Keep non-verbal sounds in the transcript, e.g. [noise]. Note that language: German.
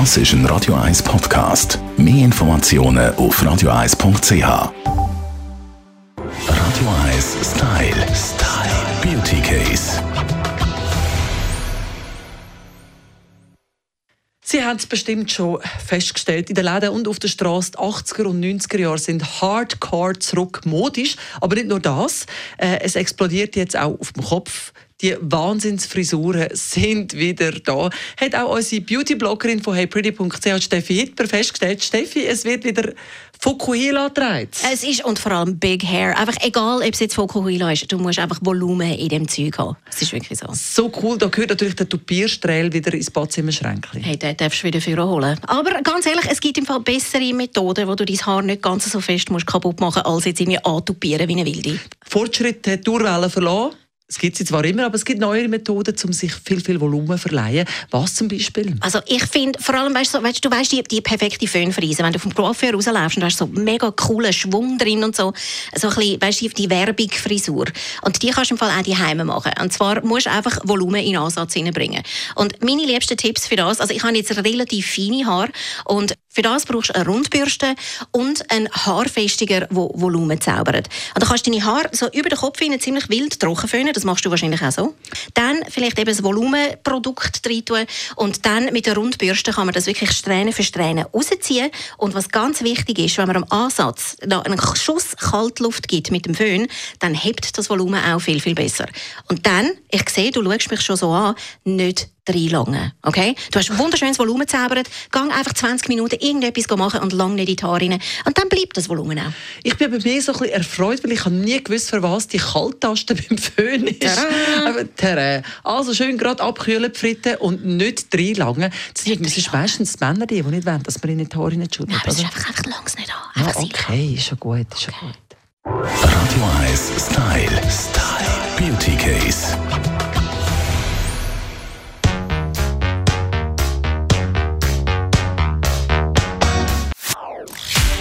Das ist ein Radio 1 Podcast. Mehr Informationen auf radio1.ch. Radio 1 Style. Style. Beauty Case. Sie haben es bestimmt schon festgestellt. In den Läden und auf der Straße, die 80er und 90er Jahre sind hardcore zurück modisch. Aber nicht nur das. Äh, es explodiert jetzt auch auf dem Kopf. Die Wahnsinnsfrisuren sind wieder da. Hat auch unsere Beauty-Bloggerin von heypretty.ch, Steffi Hitler, festgestellt. Steffi, es wird wieder Fukuhila getragen. Es ist, und vor allem Big Hair. Einfach egal, ob es jetzt Fukuhila ist, du musst einfach Volumen in dem Zeug haben. Es ist wirklich so. So cool, da gehört natürlich der Tupierstrahl wieder ins Badzimmerschränkchen. Hey, den darfst du wieder für holen. Aber ganz ehrlich, es gibt im Fall bessere Methoden, wo du dein Haar nicht ganz so fest musst kaputt machen musst, als jetzt irgendwie antupieren wie eine Wilde. Fortschritt hat die Urwelle verloren. Es gibt sie zwar immer, aber es gibt neue Methoden, um sich viel, viel Volumen zu verleihen. Was zum Beispiel? Also ich finde, vor allem, weißt, so, weißt, du weißt die, die perfekte Föhnfrise, wenn du vom Coiffeur rausläufst und hast so mega coolen Schwung drin und so, so ein bisschen, weißt du, die Werbung-Frisur. Und die kannst du im Fall auch die Heime machen. Und zwar musst du einfach Volumen in Ansatz hineinbringen. Und meine liebsten Tipps für das, also ich habe jetzt relativ feine Haare und für das brauchst du eine Rundbürste und einen Haarfestiger, der Volumen zaubert. Und dann kannst du deine Haare so über den Kopf hin ziemlich wild trocken föhnen, das machst du wahrscheinlich auch so. Dann vielleicht eben das Volumenprodukt rein tun und dann mit der Rundbürste kann man das wirklich Strähne für Strähne rausziehen. Und was ganz wichtig ist, wenn man am Ansatz einen Schuss Kaltluft gibt mit dem Föhn, dann hebt das Volumen auch viel, viel besser. Und dann, ich sehe, du schaust mich schon so an, nicht reinlangen. Okay? Du hast wunderschönes Volumen gezaubert, gang einfach 20 Minuten irgendetwas machen und lang nicht in die Haare rein. Und dann bleibt das Volumen auch. Ich bin bei mir so ein bisschen erfreut, weil ich habe nie gewusst, für was die Kalttaste [laughs] beim Föhn ist. Tada. Also schön gerade abkühlen, fritten und nicht reinlangen. Das sind meistens die Männer, die, nicht wollen, dass man in die Haare schüttet. Ja, aber es ist einfach, einfach langs nicht an. Einfach ja, okay, ist schon gut, ist schon Okay. gut. Radio 1 Style. Style. Beauty Case.